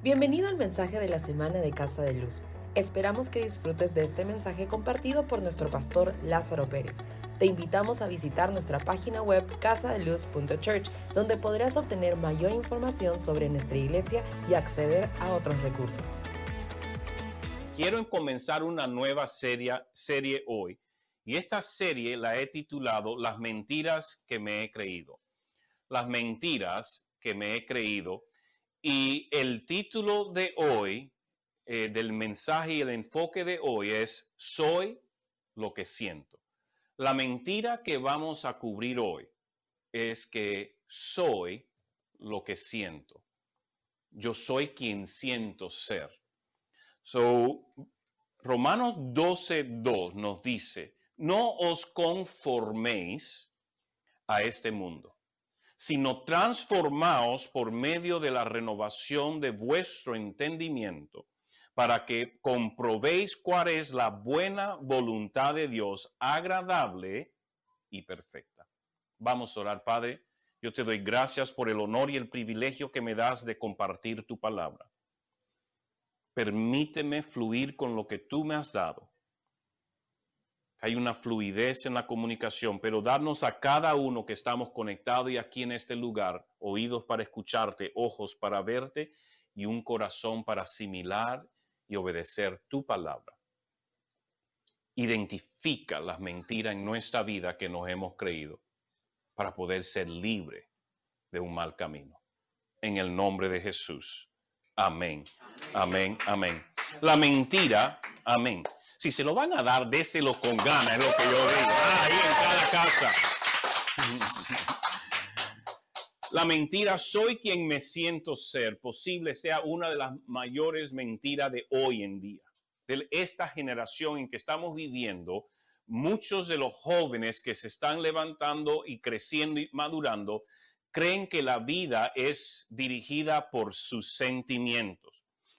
Bienvenido al mensaje de la semana de Casa de Luz. Esperamos que disfrutes de este mensaje compartido por nuestro pastor Lázaro Pérez. Te invitamos a visitar nuestra página web casadeluz.church, donde podrás obtener mayor información sobre nuestra iglesia y acceder a otros recursos. Quiero comenzar una nueva serie, serie hoy y esta serie la he titulado Las mentiras que me he creído. Las mentiras que me he creído y el título de hoy, eh, del mensaje y el enfoque de hoy es Soy lo que siento. La mentira que vamos a cubrir hoy es que soy lo que siento. Yo soy quien siento ser. So, Romanos 12.2 nos dice, no os conforméis a este mundo sino transformaos por medio de la renovación de vuestro entendimiento, para que comprobéis cuál es la buena voluntad de Dios, agradable y perfecta. Vamos a orar, Padre. Yo te doy gracias por el honor y el privilegio que me das de compartir tu palabra. Permíteme fluir con lo que tú me has dado hay una fluidez en la comunicación, pero darnos a cada uno que estamos conectados y aquí en este lugar, oídos para escucharte, ojos para verte y un corazón para asimilar y obedecer tu palabra. Identifica las mentiras en nuestra vida que nos hemos creído para poder ser libre de un mal camino. En el nombre de Jesús. Amén. Amén. Amén. La mentira, amén si se lo van a dar, déselo con ganas, es lo que yo digo. Ah, ahí en cada casa. La mentira, soy quien me siento ser, posible sea una de las mayores mentiras de hoy en día, de esta generación en que estamos viviendo. Muchos de los jóvenes que se están levantando y creciendo y madurando creen que la vida es dirigida por sus sentimientos.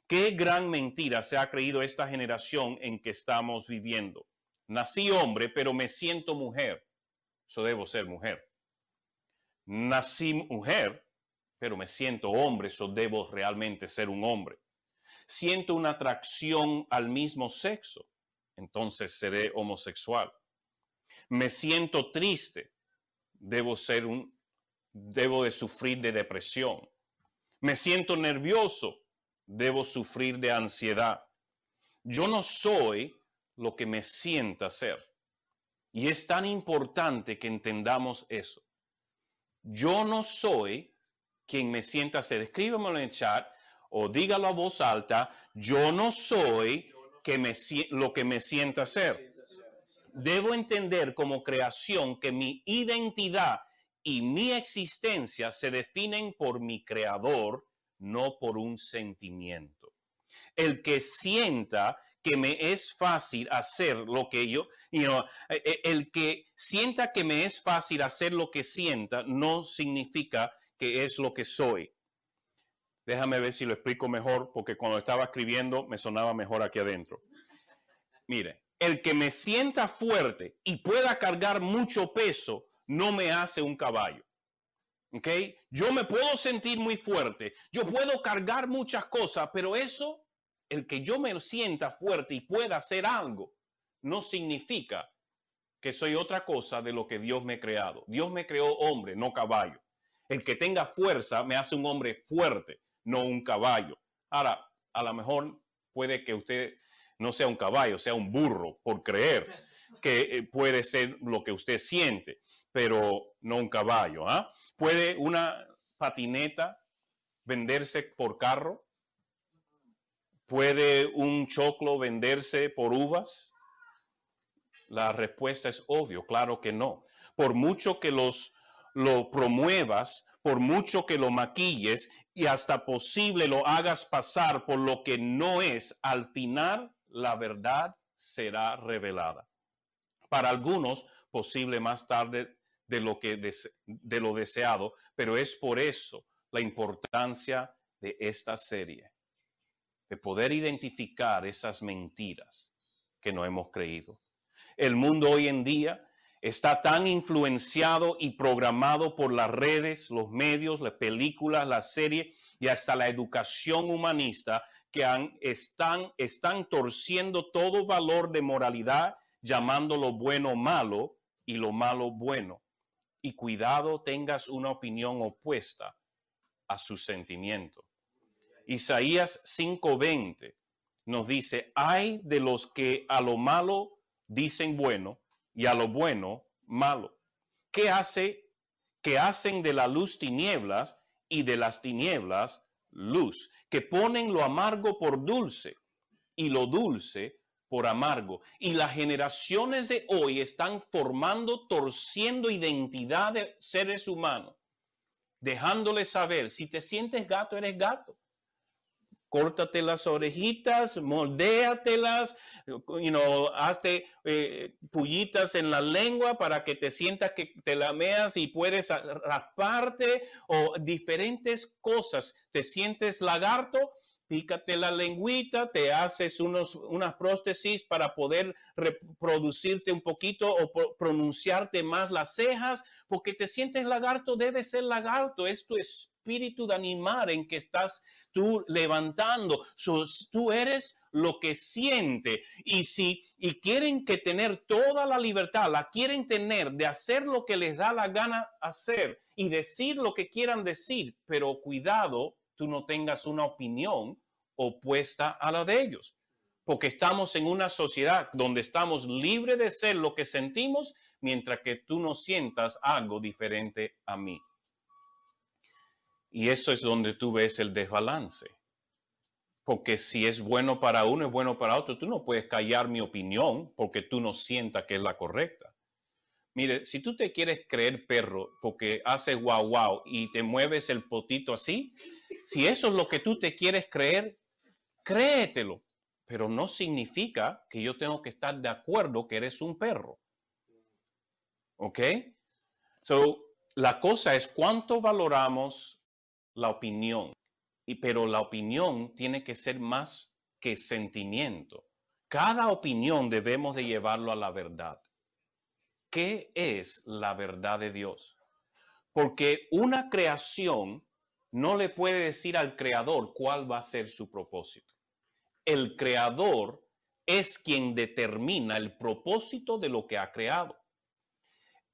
Qué gran mentira se ha creído esta generación en que estamos viviendo. Nací hombre, pero me siento mujer. Eso debo ser mujer. Nací mujer, pero me siento hombre. Eso debo realmente ser un hombre. Siento una atracción al mismo sexo. Entonces seré homosexual. Me siento triste. Debo ser un, debo de sufrir de depresión. Me siento nervioso debo sufrir de ansiedad. Yo no soy lo que me sienta ser. Y es tan importante que entendamos eso. Yo no soy quien me sienta ser. Escríbemelo en el chat o dígalo a voz alta. Yo no soy que me, lo que me sienta ser. Debo entender como creación que mi identidad y mi existencia se definen por mi creador no por un sentimiento. El que sienta que me es fácil hacer lo que yo, you e, e, el que sienta que me es fácil hacer lo que sienta, no significa que es lo que soy. Déjame ver si lo explico mejor, porque cuando estaba escribiendo me sonaba mejor aquí adentro. Mire, el que me sienta fuerte y pueda cargar mucho peso, no me hace un caballo. ¿Ok? Yo me puedo sentir muy fuerte, yo puedo cargar muchas cosas, pero eso, el que yo me sienta fuerte y pueda hacer algo, no significa que soy otra cosa de lo que Dios me ha creado. Dios me creó hombre, no caballo. El que tenga fuerza me hace un hombre fuerte, no un caballo. Ahora, a lo mejor puede que usted no sea un caballo, sea un burro, por creer que eh, puede ser lo que usted siente pero no un caballo. ¿ah? ¿Puede una patineta venderse por carro? ¿Puede un choclo venderse por uvas? La respuesta es obvio, claro que no. Por mucho que los lo promuevas, por mucho que lo maquilles y hasta posible lo hagas pasar por lo que no es, al final la verdad será revelada. Para algunos, posible más tarde de lo, que de lo deseado, pero es por eso la importancia de esta serie, de poder identificar esas mentiras que no hemos creído. El mundo hoy en día está tan influenciado y programado por las redes, los medios, las películas, las series, y hasta la educación humanista que han, están, están torciendo todo valor de moralidad, llamando lo bueno malo y lo malo bueno. Y cuidado tengas una opinión opuesta a su sentimiento. Isaías 5:20 nos dice, hay de los que a lo malo dicen bueno y a lo bueno malo. ¿Qué hace? Que hacen de la luz tinieblas y de las tinieblas luz, que ponen lo amargo por dulce y lo dulce por amargo. Y las generaciones de hoy están formando, torciendo identidad de seres humanos, dejándoles saber, si te sientes gato, eres gato córtate las orejitas, moldéatelas, you know, hazte eh, pullitas en la lengua para que te sientas que te lameas y puedes rasparte o diferentes cosas. ¿Te sientes lagarto? Pícate la lengüita, te haces unos, unas prótesis para poder reproducirte un poquito o pronunciarte más las cejas, porque te sientes lagarto, debe ser lagarto, es tu espíritu de animar en que estás tú levantando. tú eres lo que siente. Y si y quieren que tener toda la libertad, la quieren tener de hacer lo que les da la gana hacer y decir lo que quieran decir, pero cuidado, tú no tengas una opinión opuesta a la de ellos. Porque estamos en una sociedad donde estamos libres de ser lo que sentimos mientras que tú no sientas algo diferente a mí. Y eso es donde tú ves el desbalance. Porque si es bueno para uno, es bueno para otro. Tú no puedes callar mi opinión porque tú no sientas que es la correcta. Mire, si tú te quieres creer perro porque hace guau guau y te mueves el potito así, si eso es lo que tú te quieres creer, créetelo. Pero no significa que yo tengo que estar de acuerdo que eres un perro. ¿Ok? So, la cosa es cuánto valoramos la opinión, y, pero la opinión tiene que ser más que sentimiento. Cada opinión debemos de llevarlo a la verdad. ¿Qué es la verdad de Dios? Porque una creación no le puede decir al creador cuál va a ser su propósito. El creador es quien determina el propósito de lo que ha creado.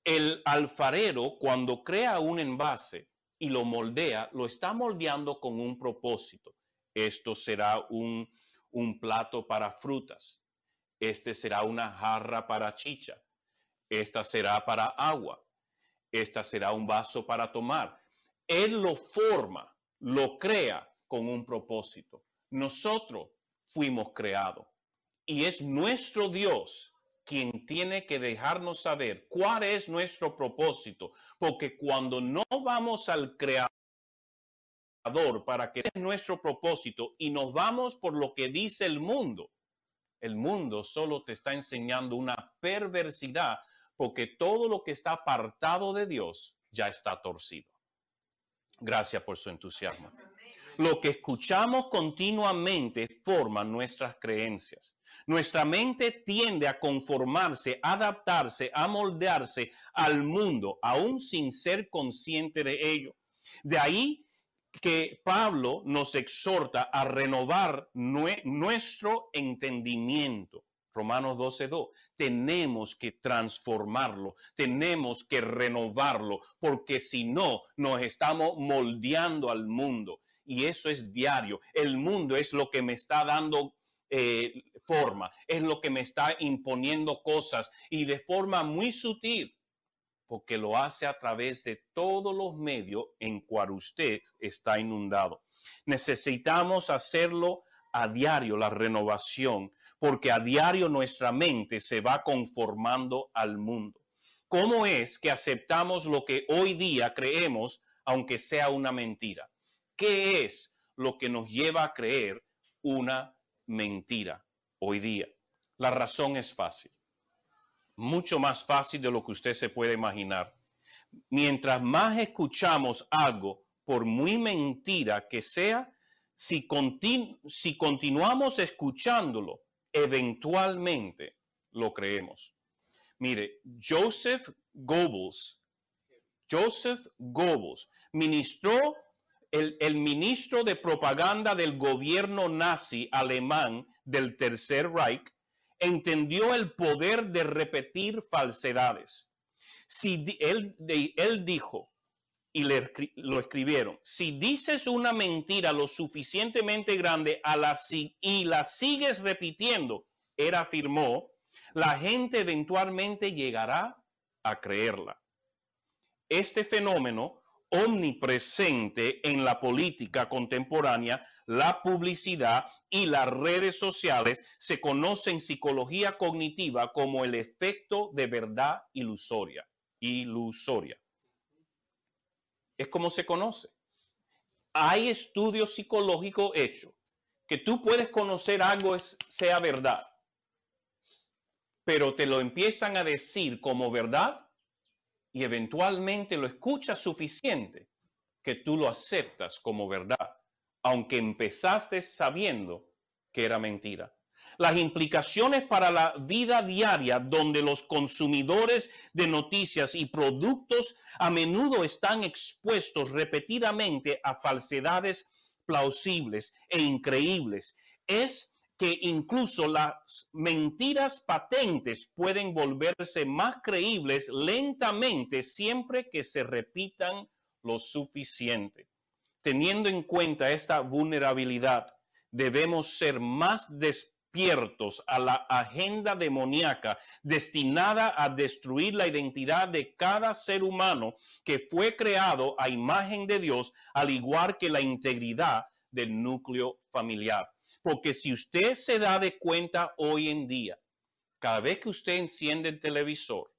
El alfarero, cuando crea un envase, y lo moldea, lo está moldeando con un propósito. Esto será un, un plato para frutas. Este será una jarra para chicha. Esta será para agua. Esta será un vaso para tomar. Él lo forma, lo crea con un propósito. Nosotros fuimos creados y es nuestro Dios quien tiene que dejarnos saber cuál es nuestro propósito, porque cuando no vamos al creador para que sea nuestro propósito y nos vamos por lo que dice el mundo, el mundo solo te está enseñando una perversidad porque todo lo que está apartado de Dios ya está torcido. Gracias por su entusiasmo. Lo que escuchamos continuamente forma nuestras creencias. Nuestra mente tiende a conformarse, a adaptarse, a moldearse al mundo, aún sin ser consciente de ello. De ahí que Pablo nos exhorta a renovar nuestro entendimiento. Romanos 12.2. Tenemos que transformarlo, tenemos que renovarlo, porque si no, nos estamos moldeando al mundo. Y eso es diario. El mundo es lo que me está dando eh, forma, es lo que me está imponiendo cosas y de forma muy sutil, porque lo hace a través de todos los medios en cual usted está inundado. Necesitamos hacerlo a diario, la renovación, porque a diario nuestra mente se va conformando al mundo. ¿Cómo es que aceptamos lo que hoy día creemos, aunque sea una mentira? ¿Qué es lo que nos lleva a creer una mentira hoy día. La razón es fácil, mucho más fácil de lo que usted se puede imaginar. Mientras más escuchamos algo, por muy mentira que sea, si, si continuamos escuchándolo, eventualmente lo creemos. Mire, Joseph Goebbels, Joseph Goebbels ministró el, el ministro de propaganda del gobierno nazi alemán del Tercer Reich entendió el poder de repetir falsedades. Si él, él dijo, y le, lo escribieron, si dices una mentira lo suficientemente grande y la sigues repitiendo, él afirmó, la gente eventualmente llegará a creerla. Este fenómeno omnipresente en la política contemporánea, la publicidad y las redes sociales se conoce en psicología cognitiva como el efecto de verdad ilusoria. Ilusoria. Es como se conoce. Hay estudios psicológicos hechos que tú puedes conocer algo sea verdad, pero te lo empiezan a decir como verdad y eventualmente lo escuchas suficiente que tú lo aceptas como verdad, aunque empezaste sabiendo que era mentira. Las implicaciones para la vida diaria donde los consumidores de noticias y productos a menudo están expuestos repetidamente a falsedades plausibles e increíbles es que incluso las mentiras patentes pueden volverse más creíbles lentamente siempre que se repitan lo suficiente. Teniendo en cuenta esta vulnerabilidad, debemos ser más despiertos a la agenda demoníaca destinada a destruir la identidad de cada ser humano que fue creado a imagen de Dios, al igual que la integridad del núcleo familiar. Porque si usted se da de cuenta hoy en día, cada vez que usted enciende el televisor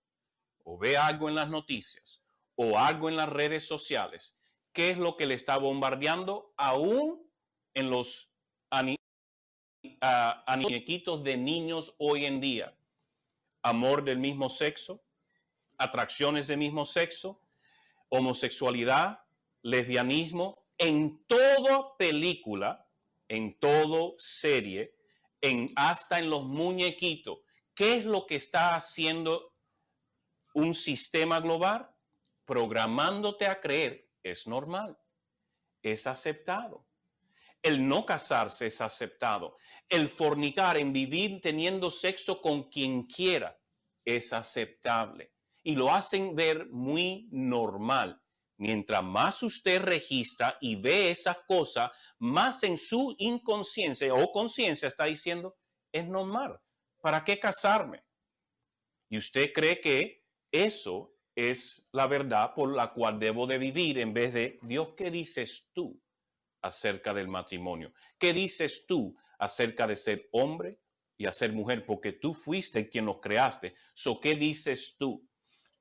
o ve algo en las noticias o algo en las redes sociales, ¿qué es lo que le está bombardeando aún en los aniquitos de niños hoy en día? Amor del mismo sexo, atracciones del mismo sexo, homosexualidad, lesbianismo, en toda película en todo serie, en, hasta en los muñequitos. ¿Qué es lo que está haciendo un sistema global? Programándote a creer es normal, es aceptado. El no casarse es aceptado. El fornicar, en vivir teniendo sexo con quien quiera, es aceptable. Y lo hacen ver muy normal. Mientras más usted registra y ve esa cosa, más en su inconsciencia o conciencia está diciendo, es normal, ¿para qué casarme? Y usted cree que eso es la verdad por la cual debo de vivir en vez de, Dios, ¿qué dices tú acerca del matrimonio? ¿Qué dices tú acerca de ser hombre y a ser mujer? Porque tú fuiste quien lo creaste. So, ¿Qué dices tú?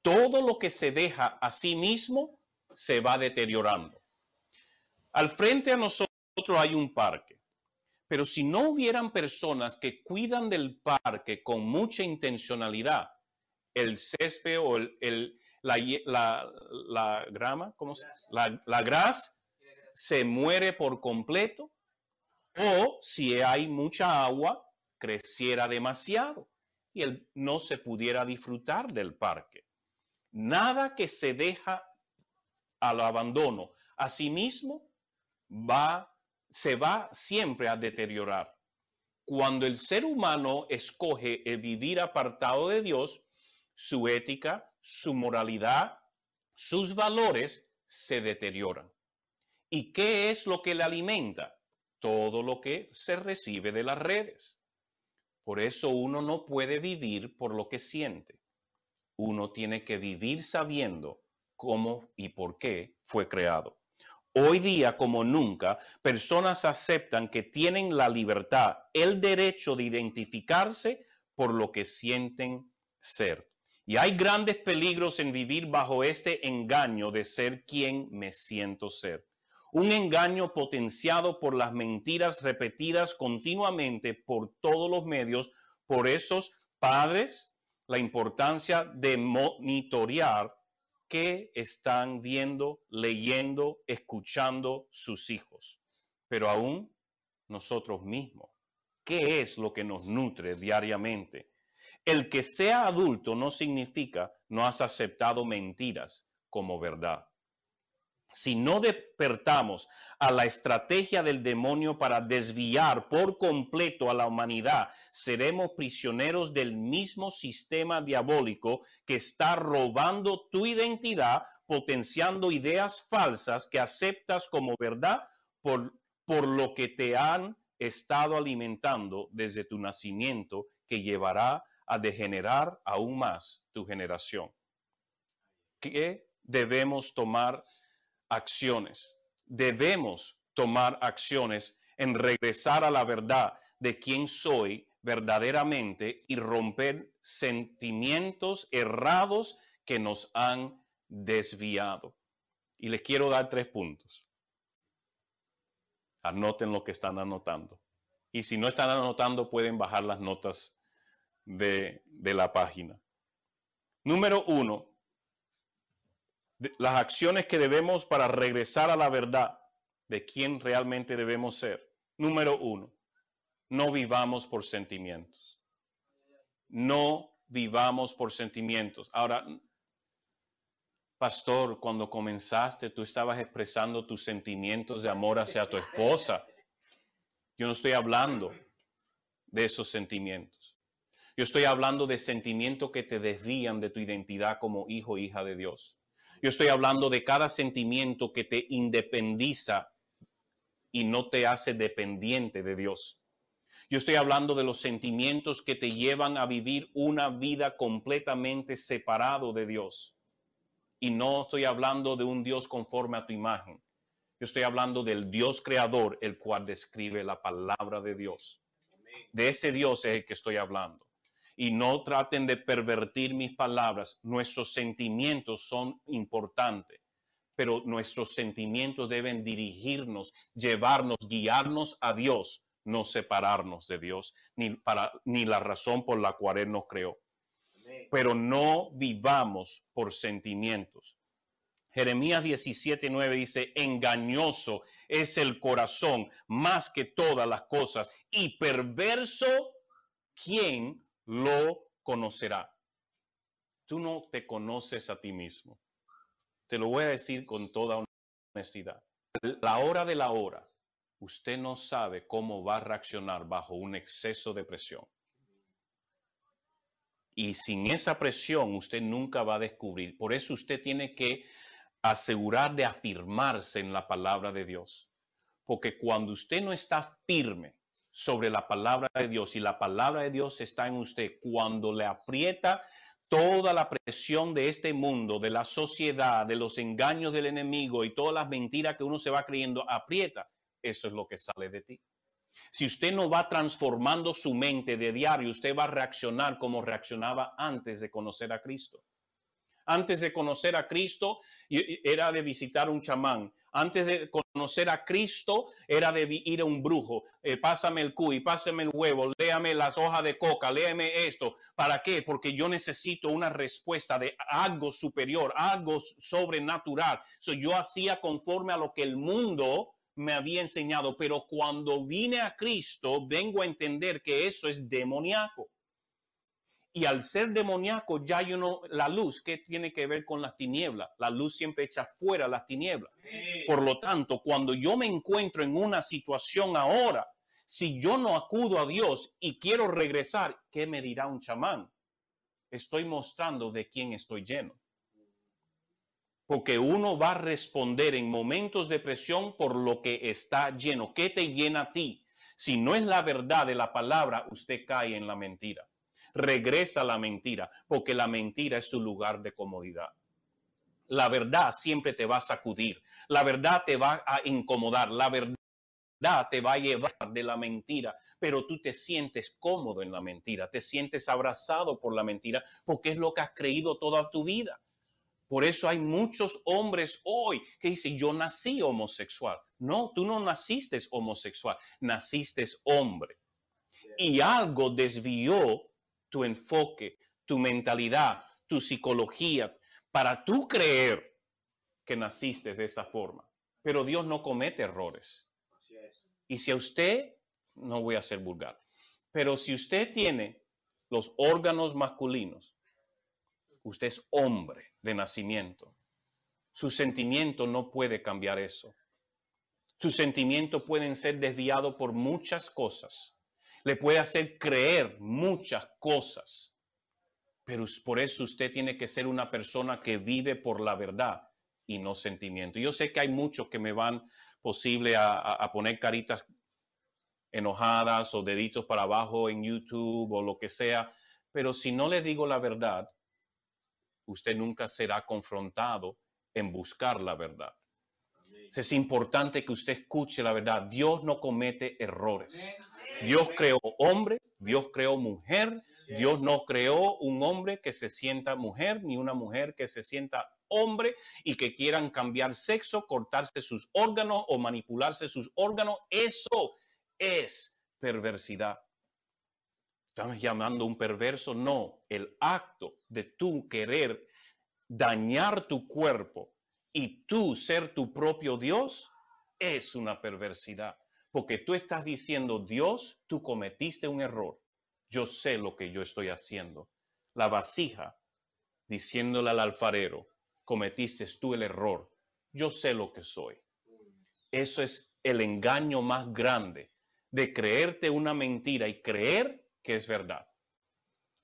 Todo lo que se deja a sí mismo se va deteriorando. Al frente a nosotros hay un parque, pero si no hubieran personas que cuidan del parque con mucha intencionalidad, el césped o el, la, grama, ¿cómo se La, la gras se muere por completo o si hay mucha agua, creciera demasiado y él no se pudiera disfrutar del parque. Nada que se deja al abandono a sí mismo va, se va siempre a deteriorar. Cuando el ser humano escoge el vivir apartado de Dios, su ética, su moralidad, sus valores se deterioran. ¿Y qué es lo que le alimenta? Todo lo que se recibe de las redes. Por eso uno no puede vivir por lo que siente. Uno tiene que vivir sabiendo cómo y por qué fue creado. Hoy día, como nunca, personas aceptan que tienen la libertad, el derecho de identificarse por lo que sienten ser. Y hay grandes peligros en vivir bajo este engaño de ser quien me siento ser. Un engaño potenciado por las mentiras repetidas continuamente por todos los medios, por esos padres, la importancia de monitorear qué están viendo, leyendo, escuchando sus hijos, pero aún nosotros mismos. ¿Qué es lo que nos nutre diariamente? El que sea adulto no significa no has aceptado mentiras como verdad. Si no despertamos a la estrategia del demonio para desviar por completo a la humanidad, seremos prisioneros del mismo sistema diabólico que está robando tu identidad, potenciando ideas falsas que aceptas como verdad por, por lo que te han estado alimentando desde tu nacimiento, que llevará a degenerar aún más tu generación. ¿Qué debemos tomar acciones. Debemos tomar acciones en regresar a la verdad de quién soy verdaderamente y romper sentimientos errados que nos han desviado. Y les quiero dar tres puntos. Anoten lo que están anotando. Y si no están anotando, pueden bajar las notas de, de la página. Número uno, las acciones que debemos para regresar a la verdad de quién realmente debemos ser. Número uno, no vivamos por sentimientos. No vivamos por sentimientos. Ahora, pastor, cuando comenzaste, tú estabas expresando tus sentimientos de amor hacia tu esposa. Yo no estoy hablando de esos sentimientos. Yo estoy hablando de sentimientos que te desvían de tu identidad como hijo hija de Dios. Yo estoy hablando de cada sentimiento que te independiza y no te hace dependiente de Dios. Yo estoy hablando de los sentimientos que te llevan a vivir una vida completamente separado de Dios. Y no estoy hablando de un Dios conforme a tu imagen. Yo estoy hablando del Dios creador, el cual describe la palabra de Dios. De ese Dios es el que estoy hablando y no traten de pervertir mis palabras. Nuestros sentimientos son importantes, pero nuestros sentimientos deben dirigirnos, llevarnos, guiarnos a Dios, no separarnos de Dios, ni, para, ni la razón por la cual Él nos creó. Pero no vivamos por sentimientos. Jeremías 17:9 dice, engañoso es el corazón más que todas las cosas y perverso, ¿quién lo conocerá. Tú no te conoces a ti mismo. Te lo voy a decir con toda honestidad. La hora de la hora, usted no sabe cómo va a reaccionar bajo un exceso de presión. Y sin esa presión usted nunca va a descubrir. Por eso usted tiene que asegurar de afirmarse en la palabra de Dios. Porque cuando usted no está firme sobre la palabra de Dios y la palabra de Dios está en usted, cuando le aprieta toda la presión de este mundo, de la sociedad, de los engaños del enemigo y todas las mentiras que uno se va creyendo, aprieta, eso es lo que sale de ti. Si usted no va transformando su mente de diario, usted va a reaccionar como reaccionaba antes de conocer a Cristo. Antes de conocer a Cristo, era de visitar un chamán. Antes de conocer a Cristo era de ir a un brujo. Eh, pásame el cuy, pásame el huevo, léame las hojas de coca, léame esto. ¿Para qué? Porque yo necesito una respuesta de algo superior, algo sobrenatural. So, yo hacía conforme a lo que el mundo me había enseñado, pero cuando vine a Cristo, vengo a entender que eso es demoníaco. Y al ser demoníaco, ya yo no, la luz, ¿qué tiene que ver con las tinieblas? La luz siempre echa fuera las tinieblas. Por lo tanto, cuando yo me encuentro en una situación ahora, si yo no acudo a Dios y quiero regresar, ¿qué me dirá un chamán? Estoy mostrando de quién estoy lleno. Porque uno va a responder en momentos de presión por lo que está lleno. ¿Qué te llena a ti? Si no es la verdad de la palabra, usted cae en la mentira regresa la mentira, porque la mentira es su lugar de comodidad. La verdad siempre te va a sacudir, la verdad te va a incomodar, la verdad te va a llevar de la mentira, pero tú te sientes cómodo en la mentira, te sientes abrazado por la mentira, porque es lo que has creído toda tu vida. Por eso hay muchos hombres hoy que dicen, yo nací homosexual. No, tú no naciste homosexual, naciste hombre. Y algo desvió tu enfoque, tu mentalidad, tu psicología, para tú creer que naciste de esa forma. Pero Dios no comete errores. Y si a usted, no voy a ser vulgar, pero si usted tiene los órganos masculinos, usted es hombre de nacimiento. Su sentimiento no puede cambiar eso. Sus sentimientos pueden ser desviados por muchas cosas. Le puede hacer creer muchas cosas. Pero por eso usted tiene que ser una persona que vive por la verdad y no sentimiento. Yo sé que hay muchos que me van posible a, a poner caritas enojadas o deditos para abajo en YouTube o lo que sea, pero si no le digo la verdad, usted nunca será confrontado en buscar la verdad. Es importante que usted escuche la verdad. Dios no comete errores. Dios creó hombre, Dios creó mujer, Dios no creó un hombre que se sienta mujer ni una mujer que se sienta hombre y que quieran cambiar sexo, cortarse sus órganos o manipularse sus órganos. Eso es perversidad. ¿Estamos llamando un perverso? No, el acto de tú querer dañar tu cuerpo y tú ser tu propio Dios es una perversidad. Porque tú estás diciendo, Dios, tú cometiste un error. Yo sé lo que yo estoy haciendo. La vasija, diciéndole al alfarero, cometiste tú el error. Yo sé lo que soy. Eso es el engaño más grande de creerte una mentira y creer que es verdad.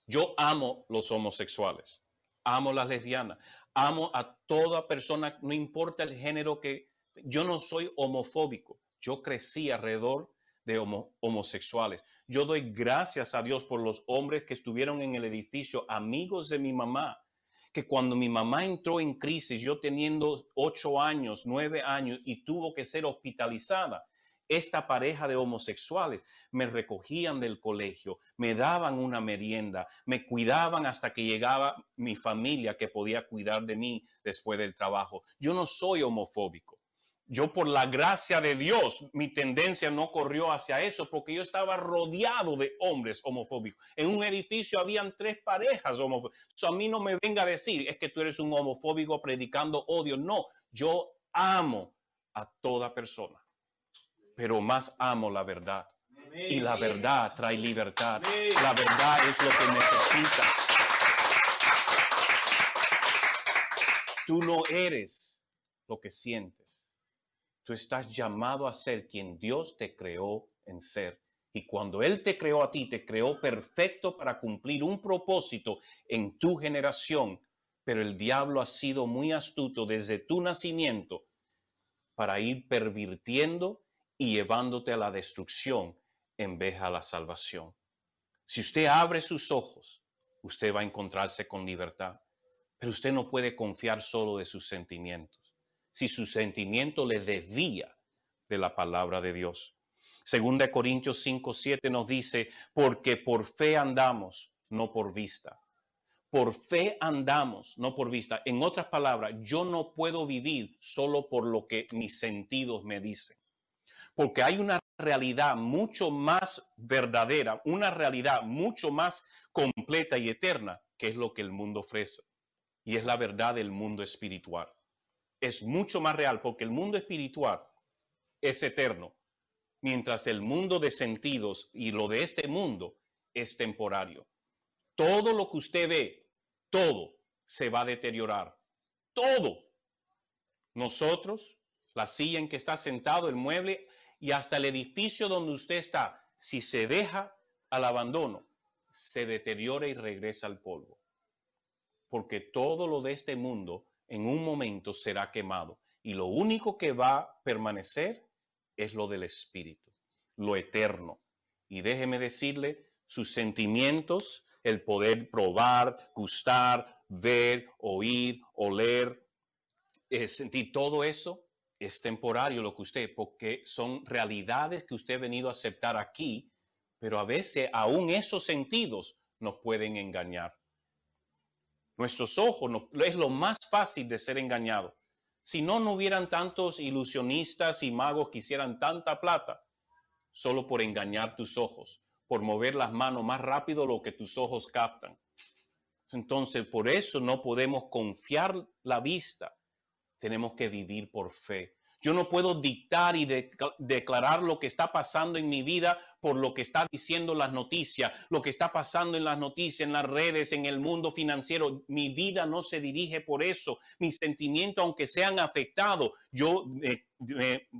Yo amo los homosexuales, amo las lesbianas, amo a toda persona, no importa el género que... Yo no soy homofóbico, yo crecí alrededor de homosexuales. Yo doy gracias a Dios por los hombres que estuvieron en el edificio, amigos de mi mamá, que cuando mi mamá entró en crisis, yo teniendo ocho años, nueve años, y tuvo que ser hospitalizada, esta pareja de homosexuales me recogían del colegio, me daban una merienda, me cuidaban hasta que llegaba mi familia que podía cuidar de mí después del trabajo. Yo no soy homofóbico. Yo por la gracia de Dios, mi tendencia no corrió hacia eso porque yo estaba rodeado de hombres homofóbicos. En un edificio habían tres parejas homofóbicas. a mí no me venga a decir, es que tú eres un homofóbico predicando odio. No, yo amo a toda persona pero más amo la verdad. Y la verdad trae libertad. La verdad es lo que necesitas. Tú no eres lo que sientes. Tú estás llamado a ser quien Dios te creó en ser. Y cuando Él te creó a ti, te creó perfecto para cumplir un propósito en tu generación. Pero el diablo ha sido muy astuto desde tu nacimiento para ir pervirtiendo y llevándote a la destrucción en vez a la salvación. Si usted abre sus ojos, usted va a encontrarse con libertad, pero usted no puede confiar solo de sus sentimientos. Si su sentimiento le desvía de la palabra de Dios. Segunda Corintios 5, 7 nos dice, porque por fe andamos, no por vista. Por fe andamos, no por vista. En otras palabras, yo no puedo vivir solo por lo que mis sentidos me dicen porque hay una realidad mucho más verdadera, una realidad mucho más completa y eterna, que es lo que el mundo ofrece. Y es la verdad del mundo espiritual. Es mucho más real porque el mundo espiritual es eterno, mientras el mundo de sentidos y lo de este mundo es temporario. Todo lo que usted ve, todo se va a deteriorar. Todo. Nosotros, la silla en que está sentado, el mueble, y hasta el edificio donde usted está, si se deja al abandono, se deteriora y regresa al polvo. Porque todo lo de este mundo en un momento será quemado y lo único que va a permanecer es lo del espíritu, lo eterno. Y déjeme decirle, sus sentimientos, el poder probar, gustar, ver, oír, oler, eh, sentir todo eso, es temporario lo que usted, porque son realidades que usted ha venido a aceptar aquí, pero a veces aún esos sentidos nos pueden engañar. Nuestros ojos no, es lo más fácil de ser engañado. Si no, no hubieran tantos ilusionistas y magos que hicieran tanta plata solo por engañar tus ojos, por mover las manos más rápido lo que tus ojos captan. Entonces, por eso no podemos confiar la vista tenemos que vivir por fe. Yo no puedo dictar y declarar lo que está pasando en mi vida por lo que está diciendo las noticias, lo que está pasando en las noticias, en las redes, en el mundo financiero. Mi vida no se dirige por eso. Mis sentimientos, aunque sean afectados, yo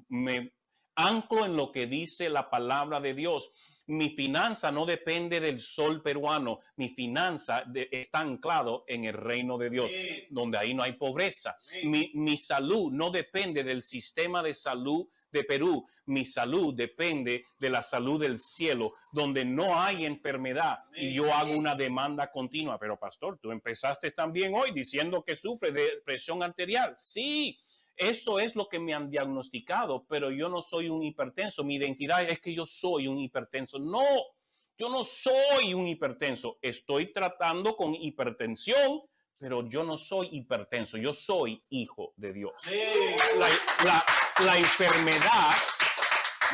me anclo en lo que dice la palabra de Dios. Mi finanza no depende del sol peruano, mi finanza está anclado en el reino de Dios, donde ahí no hay pobreza. Mi, mi salud no depende del sistema de salud de Perú, mi salud depende de la salud del cielo, donde no hay enfermedad y yo hago una demanda continua. Pero pastor, tú empezaste también hoy diciendo que sufre de presión arterial. Sí, eso es lo que me han diagnosticado, pero yo no soy un hipertenso. Mi identidad es que yo soy un hipertenso. No, yo no soy un hipertenso. Estoy tratando con hipertensión, pero yo no soy hipertenso. Yo soy hijo de Dios. La, enfermedad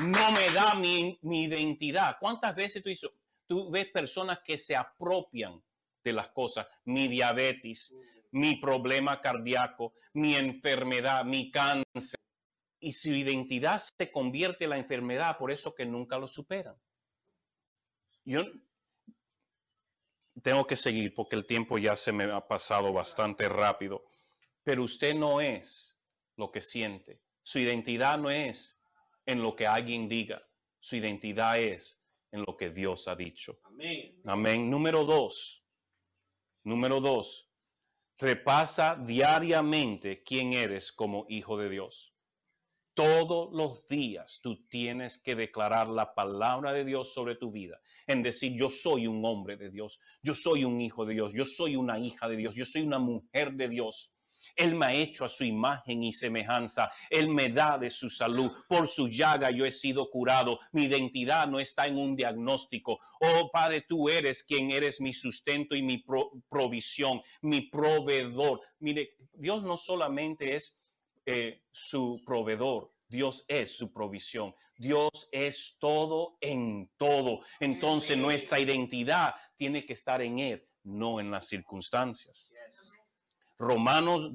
no me da mi, mi, identidad. ¿Cuántas veces tú, hizo, tú ves personas que se apropian de las cosas? Mi diabetes mi problema cardíaco, mi enfermedad, mi cáncer. Y su identidad se convierte en la enfermedad, por eso que nunca lo superan. Yo tengo que seguir porque el tiempo ya se me ha pasado bastante rápido. Pero usted no es lo que siente. Su identidad no es en lo que alguien diga. Su identidad es en lo que Dios ha dicho. Amén. Amén. Número dos. Número dos repasa diariamente quién eres como hijo de Dios. Todos los días tú tienes que declarar la palabra de Dios sobre tu vida, en decir yo soy un hombre de Dios, yo soy un hijo de Dios, yo soy una hija de Dios, yo soy una mujer de Dios. Él me ha hecho a su imagen y semejanza. Él me da de su salud. Por su llaga yo he sido curado. Mi identidad no está en un diagnóstico. Oh Padre, tú eres quien eres mi sustento y mi provisión, mi proveedor. Mire, Dios no solamente es eh, su proveedor, Dios es su provisión. Dios es todo en todo. Entonces nuestra identidad tiene que estar en Él, no en las circunstancias. Romanos,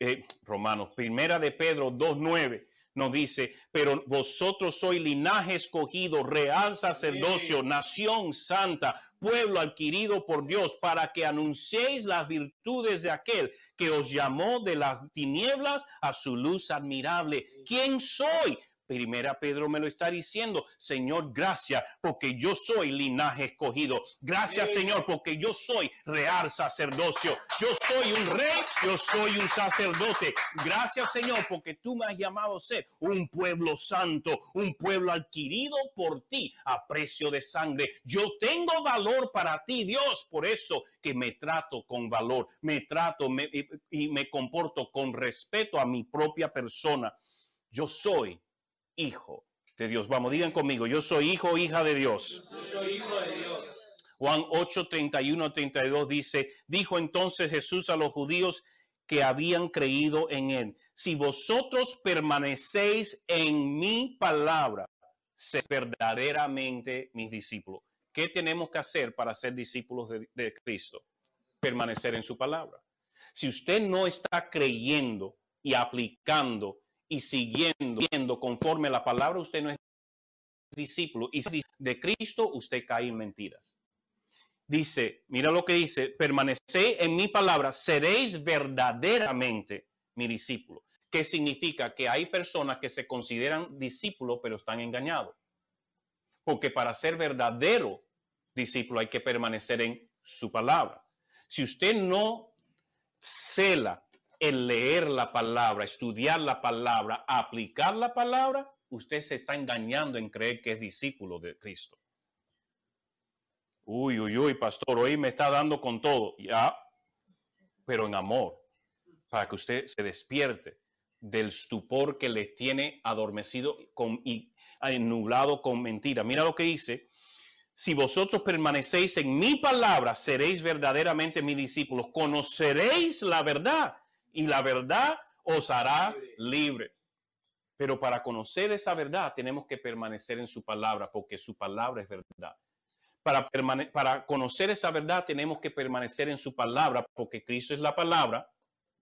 eh, Romanos, primera de Pedro 2.9 nos dice, pero vosotros sois linaje escogido, real sacerdocio, nación santa, pueblo adquirido por Dios, para que anunciéis las virtudes de aquel que os llamó de las tinieblas a su luz admirable. ¿Quién soy? Primera Pedro me lo está diciendo, Señor, gracias porque yo soy linaje escogido. Gracias, Señor, porque yo soy real sacerdocio. Yo soy un rey, yo soy un sacerdote. Gracias, Señor, porque tú me has llamado a ser un pueblo santo, un pueblo adquirido por ti a precio de sangre. Yo tengo valor para ti, Dios, por eso que me trato con valor, me trato y me comporto con respeto a mi propia persona. Yo soy hijo de Dios. Vamos, digan conmigo, yo soy hijo o hija de Dios. Yo soy hijo de Dios. Juan 8, 31, 32 dice, dijo entonces Jesús a los judíos que habían creído en él, si vosotros permanecéis en mi palabra, sé verdaderamente mis discípulos. ¿Qué tenemos que hacer para ser discípulos de, de Cristo? Permanecer en su palabra. Si usted no está creyendo y aplicando y siguiendo conforme a la palabra, usted no es discípulo. Y de Cristo, usted cae en mentiras. Dice, mira lo que dice, permaneced en mi palabra, seréis verdaderamente mi discípulo. ¿Qué significa? Que hay personas que se consideran discípulos, pero están engañados. Porque para ser verdadero discípulo hay que permanecer en su palabra. Si usted no cela el leer la palabra, estudiar la palabra, aplicar la palabra, usted se está engañando en creer que es discípulo de Cristo. Uy, uy, uy, pastor, hoy me está dando con todo, ya, pero en amor, para que usted se despierte del estupor que le tiene adormecido con, y nublado con mentira. Mira lo que dice, si vosotros permanecéis en mi palabra, seréis verdaderamente mis discípulos, conoceréis la verdad y la verdad os hará libre. Pero para conocer esa verdad tenemos que permanecer en su palabra, porque su palabra es verdad. Para, para conocer esa verdad tenemos que permanecer en su palabra, porque Cristo es la palabra,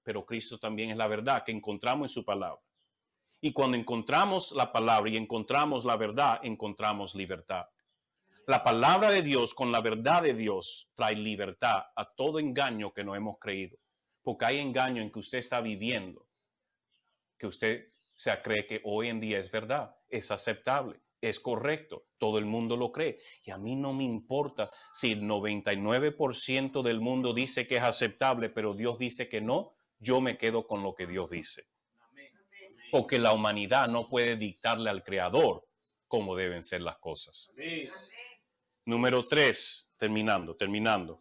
pero Cristo también es la verdad que encontramos en su palabra. Y cuando encontramos la palabra y encontramos la verdad, encontramos libertad. La palabra de Dios con la verdad de Dios trae libertad a todo engaño que no hemos creído. Porque hay engaño en que usted está viviendo, que usted se cree que hoy en día es verdad, es aceptable, es correcto, todo el mundo lo cree. Y a mí no me importa si el 99% del mundo dice que es aceptable, pero Dios dice que no, yo me quedo con lo que Dios dice porque la humanidad no puede dictarle al Creador cómo deben ser las cosas. Número tres, terminando, terminando.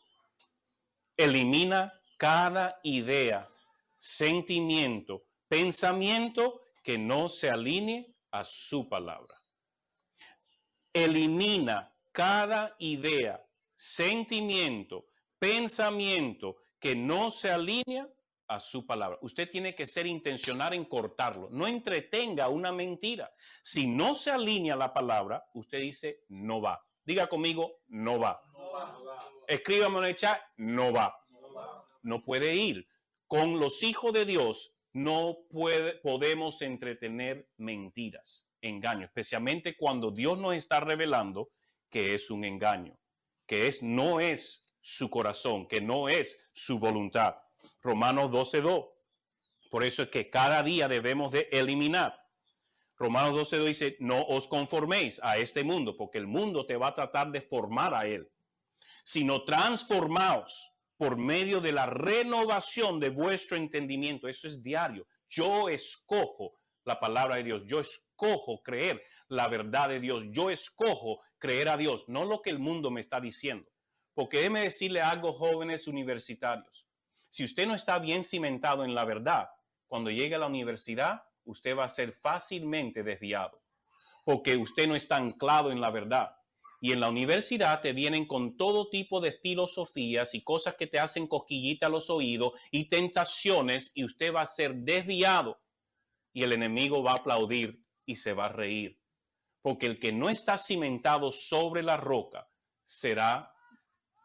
Elimina cada idea, sentimiento, pensamiento que no se alinee a su palabra. Elimina cada idea, sentimiento, pensamiento que no se alinea a su palabra. Usted tiene que ser intencional en cortarlo. No entretenga una mentira. Si no se alinea la palabra, usted dice no va. Diga conmigo, no va. Escríbame en el chat, no va. No, puede ir. Con los hijos de Dios no puede, podemos entretener mentiras, engaños, especialmente cuando Dios nos está revelando que es un engaño, que es no es su corazón, que no es su voluntad. Romanos 12.2. Por eso es que cada día debemos de eliminar. Romanos 12.2 dice, no os conforméis a este mundo, porque el mundo te va a tratar de formar a él, sino transformaos por medio de la renovación de vuestro entendimiento. Eso es diario. Yo escojo la palabra de Dios. Yo escojo creer la verdad de Dios. Yo escojo creer a Dios, no lo que el mundo me está diciendo. Porque déjeme decirle algo, jóvenes universitarios. Si usted no está bien cimentado en la verdad, cuando llegue a la universidad, usted va a ser fácilmente desviado, porque usted no está anclado en la verdad. Y en la universidad te vienen con todo tipo de filosofías y cosas que te hacen cosquillita a los oídos y tentaciones y usted va a ser desviado y el enemigo va a aplaudir y se va a reír. Porque el que no está cimentado sobre la roca será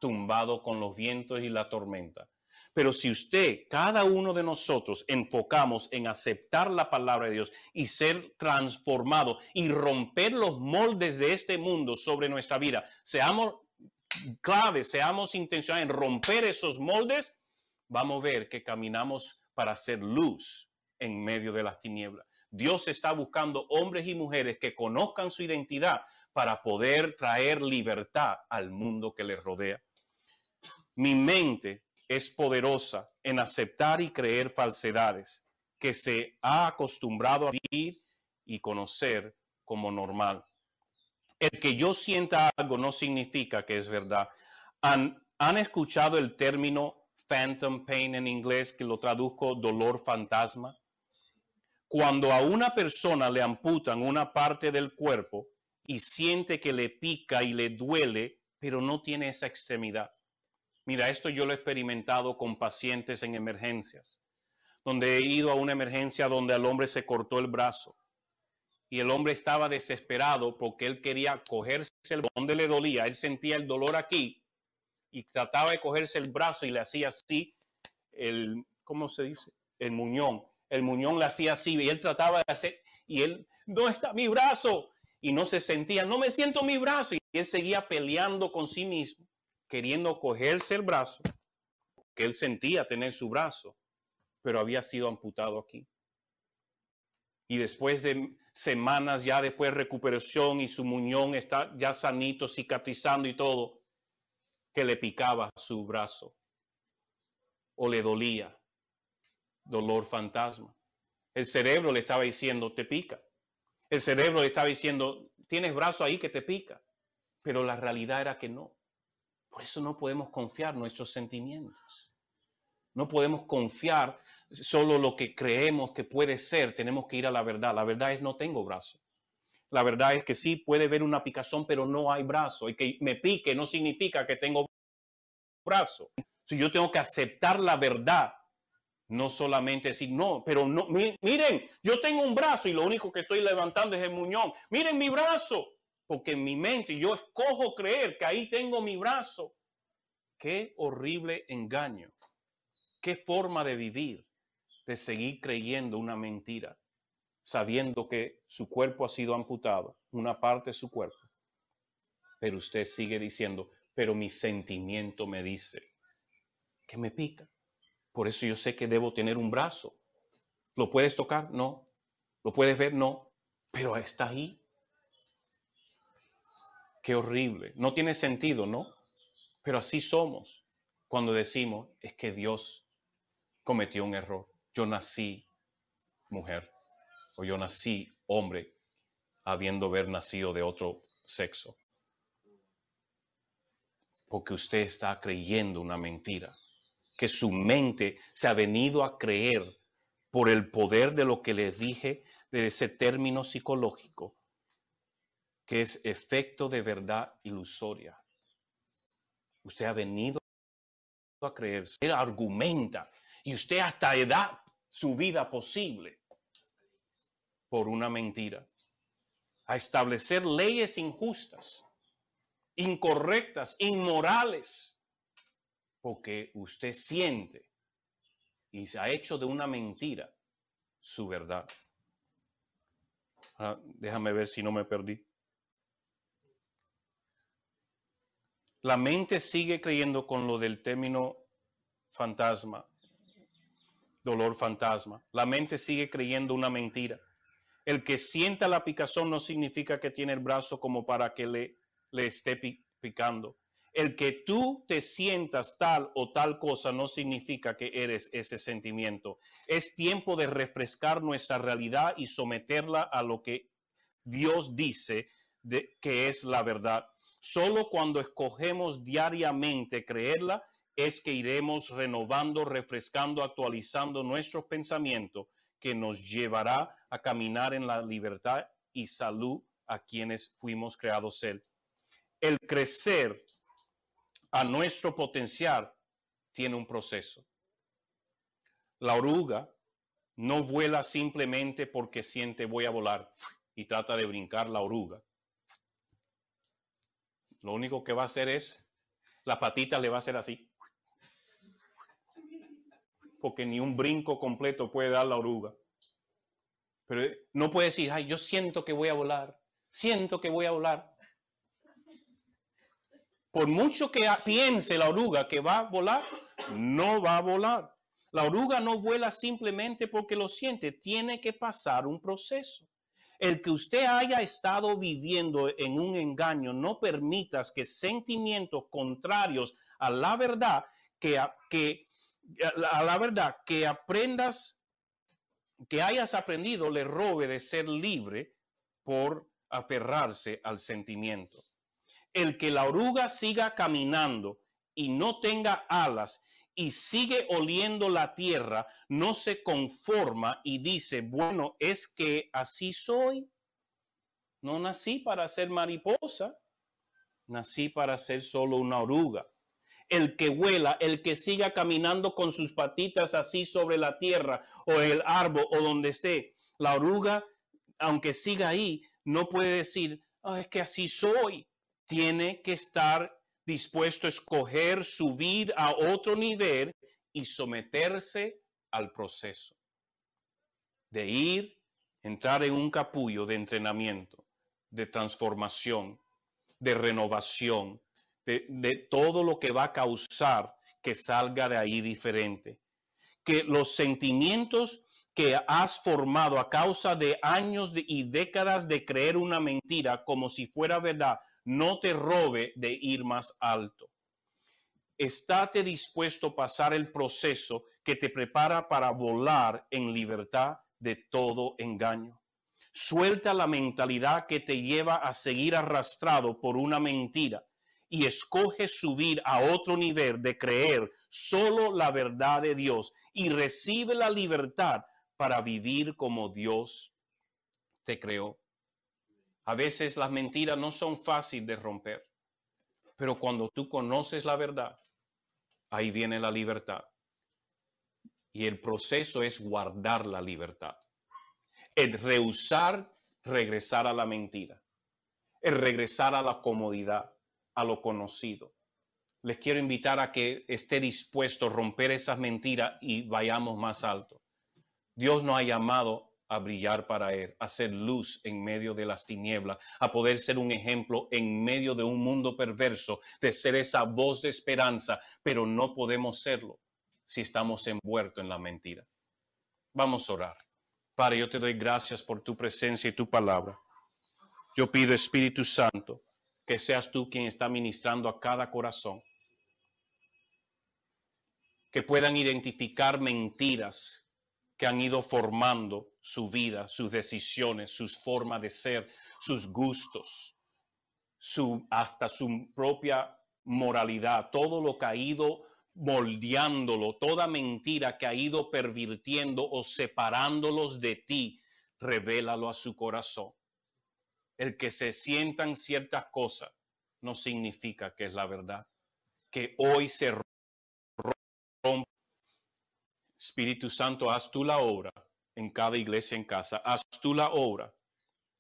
tumbado con los vientos y la tormenta. Pero si usted, cada uno de nosotros, enfocamos en aceptar la palabra de Dios y ser transformado y romper los moldes de este mundo sobre nuestra vida, seamos claves, seamos intencionales en romper esos moldes, vamos a ver que caminamos para ser luz en medio de las tinieblas. Dios está buscando hombres y mujeres que conozcan su identidad para poder traer libertad al mundo que les rodea. Mi mente es poderosa en aceptar y creer falsedades que se ha acostumbrado a vivir y conocer como normal. El que yo sienta algo no significa que es verdad. ¿Han, ¿Han, escuchado el término phantom pain en inglés, que lo traduzco dolor fantasma? Cuando a una persona le amputan una parte del cuerpo y siente que le pica y le duele, pero no tiene esa extremidad. Mira, esto yo lo he experimentado con pacientes en emergencias, donde he ido a una emergencia donde al hombre se cortó el brazo y el hombre estaba desesperado porque él quería cogerse el donde le dolía, él sentía el dolor aquí y trataba de cogerse el brazo y le hacía así el ¿cómo se dice? el muñón. El muñón le hacía así y él trataba de hacer y él, ¿dónde está mi brazo? Y no se sentía, no me siento mi brazo y él seguía peleando con sí mismo queriendo cogerse el brazo, que él sentía tener su brazo, pero había sido amputado aquí. Y después de semanas ya después de recuperación y su muñón está ya sanito, cicatrizando y todo, que le picaba su brazo o le dolía, dolor fantasma. El cerebro le estaba diciendo, te pica. El cerebro le estaba diciendo, tienes brazo ahí que te pica. Pero la realidad era que no. Por eso no podemos confiar nuestros sentimientos. No podemos confiar solo lo que creemos que puede ser. Tenemos que ir a la verdad. La verdad es no tengo brazo. La verdad es que sí puede haber una picazón, pero no hay brazo. Y que me pique no significa que tengo brazo. Si yo tengo que aceptar la verdad, no solamente decir, no, pero no, miren, yo tengo un brazo y lo único que estoy levantando es el muñón. Miren mi brazo porque en mi mente yo escojo creer que ahí tengo mi brazo. Qué horrible engaño. Qué forma de vivir, de seguir creyendo una mentira. sabiendo que su cuerpo ha sido amputado, una parte de su cuerpo. Pero usted sigue diciendo, pero mi sentimiento me dice que me pica. Por eso yo sé que debo tener un brazo. ¿Lo puedes tocar? No. ¿Lo puedes ver? No. Pero está ahí. Qué horrible. No tiene sentido, ¿no? Pero así somos cuando decimos, es que Dios cometió un error. Yo nací mujer o yo nací hombre habiendo nacido de otro sexo. Porque usted está creyendo una mentira, que su mente se ha venido a creer por el poder de lo que le dije de ese término psicológico, que es efecto de verdad ilusoria. Usted ha venido a creer, él argumenta y usted hasta da su vida posible por una mentira, a establecer leyes injustas, incorrectas, inmorales, porque usted siente y se ha hecho de una mentira su verdad. Ah, déjame ver si no me perdí. La mente sigue creyendo con lo del término fantasma, dolor fantasma. La mente sigue creyendo una mentira. El que sienta la picazón no significa que tiene el brazo como para que le, le esté picando. El que tú te sientas tal o tal cosa no significa que eres ese sentimiento. Es tiempo de refrescar nuestra realidad y someterla a lo que Dios dice de, que es la verdad. Solo cuando escogemos diariamente creerla es que iremos renovando, refrescando, actualizando nuestros pensamientos que nos llevará a caminar en la libertad y salud a quienes fuimos creados Él. El crecer a nuestro potencial tiene un proceso. La oruga no vuela simplemente porque siente voy a volar y trata de brincar la oruga. Lo único que va a hacer es, la patita le va a hacer así porque ni un brinco completo puede dar la oruga. Pero no puede decir, ay, yo siento que voy a volar, siento que voy a volar. Por mucho que piense la oruga que va a volar, no va a volar. La oruga no vuela simplemente porque lo siente, tiene que pasar un proceso. El que usted haya estado viviendo en un engaño, no permitas que sentimientos contrarios a la verdad que, que a la verdad, que aprendas, que hayas aprendido, le robe de ser libre por aferrarse al sentimiento. El que la oruga siga caminando y no tenga alas y sigue oliendo la tierra, no se conforma y dice, bueno, es que así soy. No nací para ser mariposa, nací para ser solo una oruga el que vuela, el que siga caminando con sus patitas así sobre la tierra o el árbol o donde esté. La oruga, aunque siga ahí, no puede decir, ah, es que así soy. Tiene que estar dispuesto a escoger subir a otro nivel y someterse al proceso de ir, entrar en un capullo de entrenamiento, de transformación, de renovación, de, todo lo que va a causar que salga de ahí diferente. Que los sentimientos que has formado a causa de años y décadas de creer una mentira como si fuera verdad, no te robe de ir más alto. Estate dispuesto a pasar el proceso que te prepara para volar en libertad de todo engaño. Suelta la mentalidad que te lleva a seguir arrastrado por una mentira y escoge subir a otro nivel de creer solo la verdad de Dios y recibe la libertad para vivir como Dios te creó. A veces las mentiras no son fáciles de romper, pero cuando tú conoces la verdad, ahí viene la libertad. Y el proceso es guardar la libertad. El rehusar regresar a la mentira. El regresar a la comodidad a lo conocido. Les quiero invitar a que esté dispuesto a romper esas mentiras y vayamos más alto. Dios nos ha llamado a brillar para Él, a ser luz en medio de las tinieblas, a poder ser un ejemplo en medio de un mundo perverso, de ser esa voz de esperanza, pero no podemos serlo si estamos envueltos en la mentira. Vamos a orar. Padre, yo te doy gracias por tu presencia y tu palabra. Yo pido, Espíritu Santo, que seas tú quien está ministrando a cada corazón, que puedan identificar mentiras que han ido formando su vida, sus decisiones, sus formas de ser, sus gustos, hasta su propia moralidad, todo lo que ha ido moldeándolo, toda mentira que ha ido pervirtiendo o separándolos de ti, revélalo a su corazón. El que se sientan ciertas cosas no significa que es la verdad. Que hoy se. Espíritu Santo, haz tú la obra en cada iglesia en casa. Haz tú la obra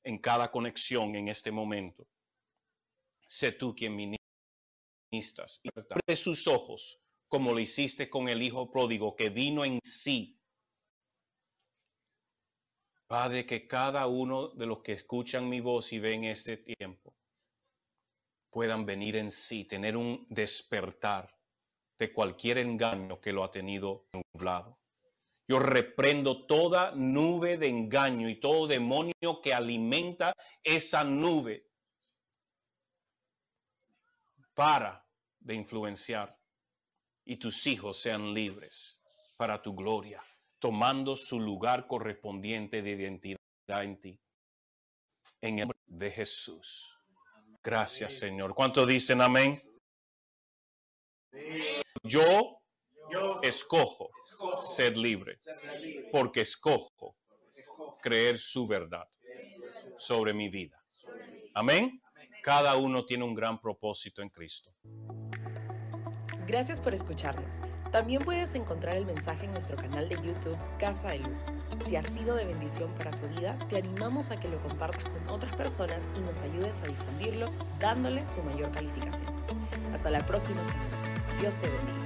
en cada conexión en este momento. Sé tú quien ministras. Y abre sus ojos como lo hiciste con el Hijo pródigo que vino en sí. Padre, que cada uno de los que escuchan mi voz y ven este tiempo puedan venir en sí, tener un despertar de cualquier engaño que lo ha tenido nublado. Yo reprendo toda nube de engaño y todo demonio que alimenta esa nube para de influenciar y tus hijos sean libres para tu gloria, tomando su lugar correspondiente de identidad en ti. En el nombre de Jesús. Gracias, Señor. ¿Cuántos dicen amén? Yo, escojo, ser libre, porque escojo creer su verdad sobre mi vida. Amén. Cada uno tiene un gran propósito en Cristo. Gracias por escucharnos. También puedes encontrar el mensaje en nuestro canal de YouTube Casa de Luz. Si ha sido de bendición para su vida, te animamos a que lo compartas con otras personas y nos ayudes a difundirlo dándole su mayor calificación. Hasta la próxima semana. Dios te bendiga.